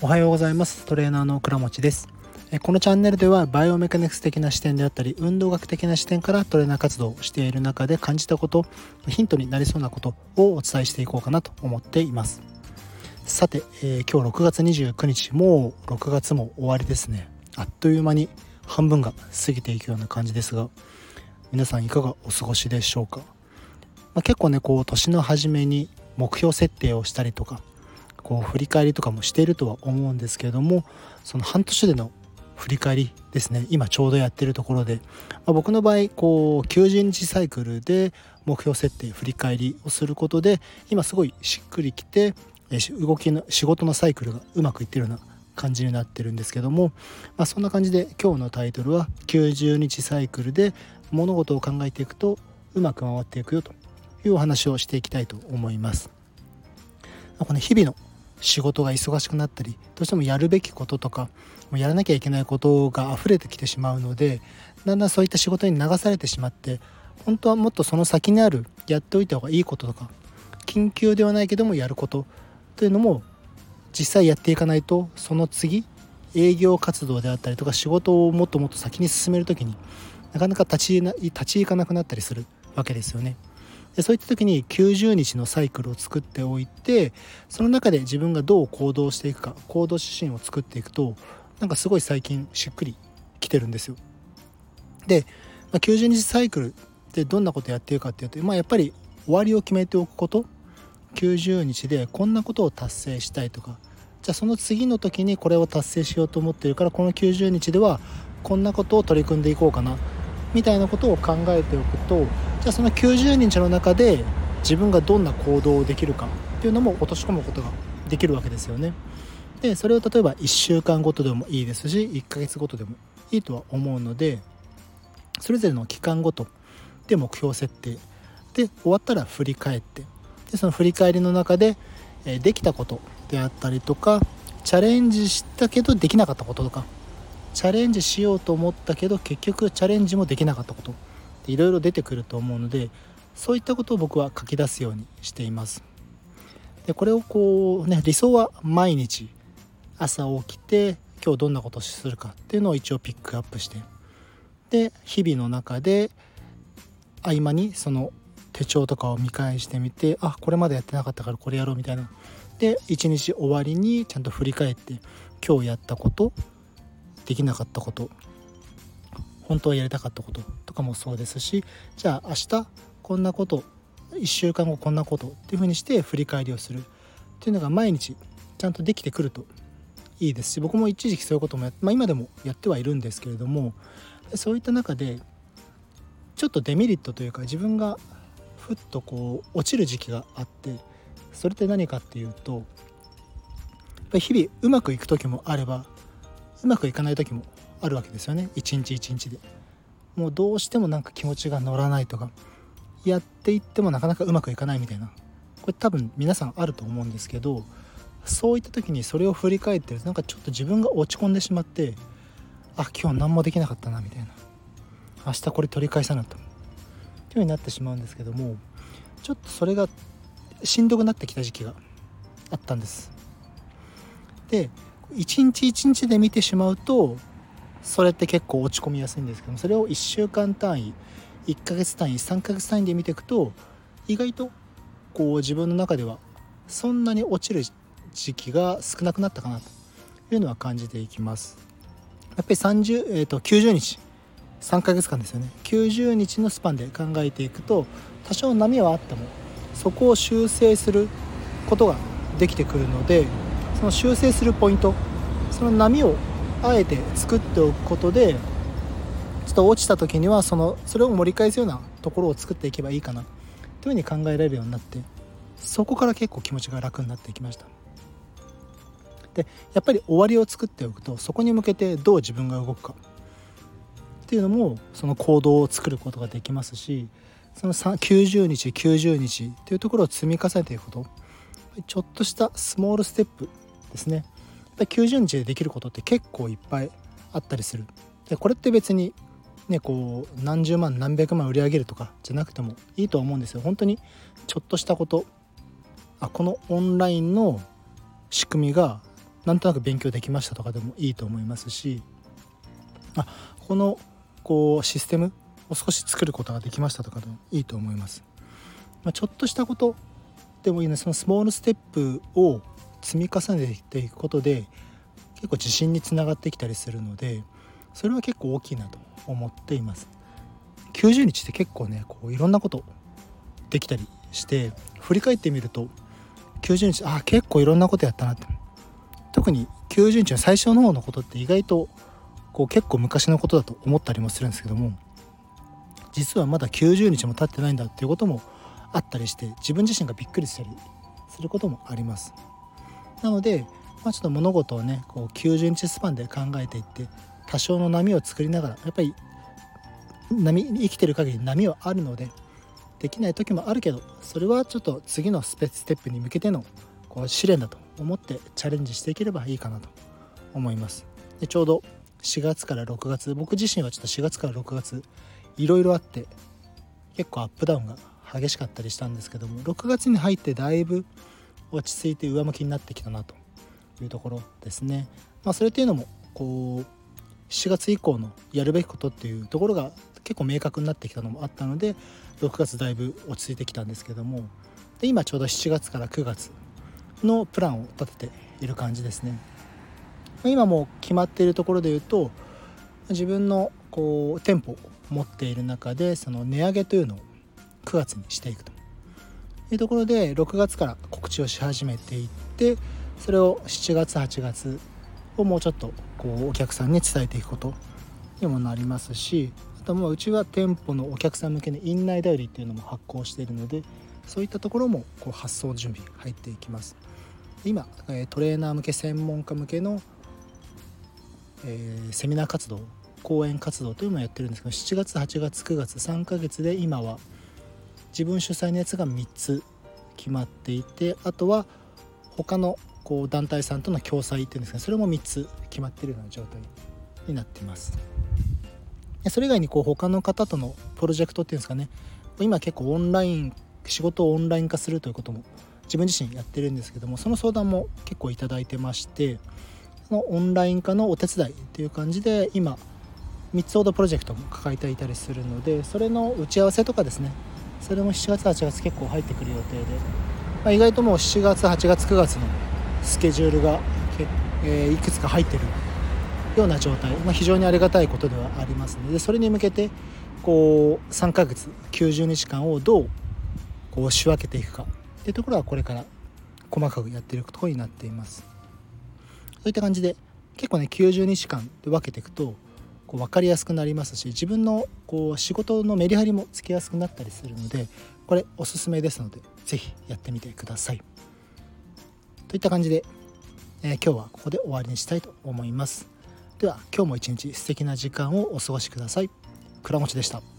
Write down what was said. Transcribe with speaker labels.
Speaker 1: おはようございます。トレーナーの倉持です。このチャンネルではバイオメカニクス的な視点であったり運動学的な視点からトレーナー活動をしている中で感じたことヒントになりそうなことをお伝えしていこうかなと思っています。さて、えー、今日6月29日もう6月も終わりですね。あっという間に半分が過ぎていくような感じですが皆さんいかがお過ごしでしょうか、まあ、結構ねこう年の初めに目標設定をしたりとかこう振り返りとかもしているとは思うんですけれどもその半年での振り返りですね今ちょうどやってるところで、まあ、僕の場合こう90日サイクルで目標設定振り返りをすることで今すごいしっくりきて動きの仕事のサイクルがうまくいってるような感じになってるんですけども、まあ、そんな感じで今日のタイトルは90日サイクルで物事を考えていくとうまく回っていくよというお話をしていきたいと思います。この日々の仕事が忙しくなったりどうしてもやるべきこととかもやらなきゃいけないことが溢れてきてしまうのでだんだんそういった仕事に流されてしまって本当はもっとその先にあるやっておいた方がいいこととか緊急ではないけどもやることというのも実際やっていかないとその次営業活動であったりとか仕事をもっともっと先に進める時になかなか立ち立ち行かなくなったりするわけですよね。でそういった時に90日のサイクルを作っておいてその中で自分がどう行動していくか行動指針を作っていくとなんかすごい最近しっくりきてるんですよ。で、まあ、90日サイクルってどんなことやってるかっていうと、まあ、やっぱり終わりを決めておくこと90日でこんなことを達成したいとかじゃあその次の時にこれを達成しようと思ってるからこの90日ではこんなことを取り組んでいこうかなみたいなことを考えておくとじゃあその90日の中で自分がどんな行動をできるかっていうのも落とし込むことができるわけですよね。でそれを例えば1週間ごとでもいいですし1ヶ月ごとでもいいとは思うのでそれぞれの期間ごとで目標設定で終わったら振り返ってでその振り返りの中で、えできたことであったりとかチャレンジしたけどできなかったこととかチャレンジしようと思ったけど結局チャレンジもできなかったこと。いろいろ出てくると思うのでそういったことを僕は書き出すようにしています。でこれをこうね理想は毎日朝起きて今日どんなことをするかっていうのを一応ピックアップしてで日々の中で合間にその手帳とかを見返してみてあこれまでやってなかったからこれやろうみたいな。で一日終わりにちゃんと振り返って今日やったことできなかったこと。本当はやりたかったこととかもそうですしじゃあ明日こんなこと1週間後こんなことっていうふうにして振り返りをする。っていうのが毎日ちゃんとできてくるといいですし僕も一時期そういうこともや、まあ、今でもやってはいるんですけれどもそういった中でちょっとデメリットというか自分がふっとこう落ちる時期があってそれって何かっていうと日々うまくいく時もあればうまくいかない時もあるわけですよね。一日一日で。もうどうしてもなんか気持ちが乗らないとかやっていってもなかなかうまくいかないみたいな。これ多分皆さんあると思うんですけどそういった時にそれを振り返ってるとなんかちょっと自分が落ち込んでしまってあ今日何もできなかったなみたいな。明日これ取り返さなと。っていう風になってしまうんですけどもちょっとそれがしんどくなってきた時期があったんです。で一日一日で見てしまうとそれって結構落ち込みやすいんですけどそれを1週間単位1ヶ月単位3ヶ月単位で見ていくと意外とこう自分の中ではそんなに落ちる時期が少なくなったかなというのは感じていきます。やっぱり30、えーと、90日3ヶ月間ですよね。90日のスパンで考えていくと多少波はあってもそこを修正することができてくるのでその修正するポイントその波をあえて作っておくことでちょっと落ちた時にはそのそれを盛り返すようなところを作っていけばいいかな。というふうに考えられるようになってそこから結構気持ちが楽になっていきました。でやっぱり終わりを作っておくとそこに向けてどう自分が動くか。っていうのもその行動を作ることができますしその90日90日っていうところを積み重ねていくこと。ちょっとしたスモールステップですね。ぱり90日でできることって結構いっぱいあったりする。でこれって別にねこう何十万何百万売り上げるとかじゃなくてもいいとは思うんですよ。本当にちょっとしたこと。あこのオンラインの仕組みがなんとなく勉強できましたとかでもいいと思いますし。あこのこうシステムを少し作ることができましたとかでもいいと思います。まあ、ちょっとしたことでもいいのでそのスモールステップを積み重ねていくことで結構自信につながってきたりするのでそれは結構大きいなと思っています。90日って結構ねこういろんなことできたりして振り返ってみると90日あ結構いろんなことやったなって特に90日の最初の方のことって意外とこう結構昔のことだと思ったりもするんですけども実はまだ90日も経ってないんだっていうこともあったりして自分自身がびっくりしたりすることもありますなので、まあ、ちょっと物事をねこう90日スパンで考えていって多少の波を作りながらやっぱり波生きてる限り波はあるのでできない時もあるけどそれはちょっと次のスペステップに向けてのこう試練だと思ってチャレンジしていければいいかなと思います。でちょうど4月から6月僕自身はちょっと4月から6月いろいろあって結構アップダウンが激しかったりしたんですけども6月に入ってだいぶ落ち着いて上向きになってきたなというところですね。まあ、それっていうのもこう7月以降のやるべきことっていうところが結構明確になってきたのもあったので6月だいぶ落ち着いてきたんですけどもで今ちょうど7月から9月のプランを立てている感じですね。今もう決まっているところで言うと自分のこう店舗を持っている中でその値上げというのを9月にしていくというところで6月から告知をし始めていってそれを7月8月をもうちょっとこうお客さんに伝えていくことにもなりますしあともううちは店舗のお客さん向けに院内代理っていうのも発行しているのでそういったところもこう発送準備入っていきます。今トレーナー向け専門家向けの、えー、セミナー活動講演活動というのをやってるんですけど7月8月9月3ヶ月で今は自分主催のやつが3つ決まっていてあとは他のこう団体さんとの共催っていうんですがそれも3つ決まってるような状態になっています。それ以外にこう他の方とのプロジェクトっていうんですかね。今結構オンライン仕事をオンライン化するということも自分自身やってるんですけどもその相談も結構頂いてましてそのオンライン化のお手伝いっていう感じで今3つほどプロジェクトも抱えていたりするのでそれの打ち合わせとかですね。それも7月8月結構入ってくる予定で、まあ、意外ともう7月8月9月のスケジュールがけ、えー、いくつか入ってるような状態、まあ、非常にありがたいことではありますのでそれに向けてこう3ヶ月90日間をどうこう仕分けていくか。っていうところはこれから細かくやっていくところになっています。そういった感じで結構ね90日間で分けていくとこう分かりやすくなりますし自分のこう仕事のメリハリもつけやすくなったりするのでこれおすすめですので是非やってみてください。といった感じで、えー、今日はここで終わりにしたいと思います。では今日も一日素敵な時間をお過ごしください。倉持でした。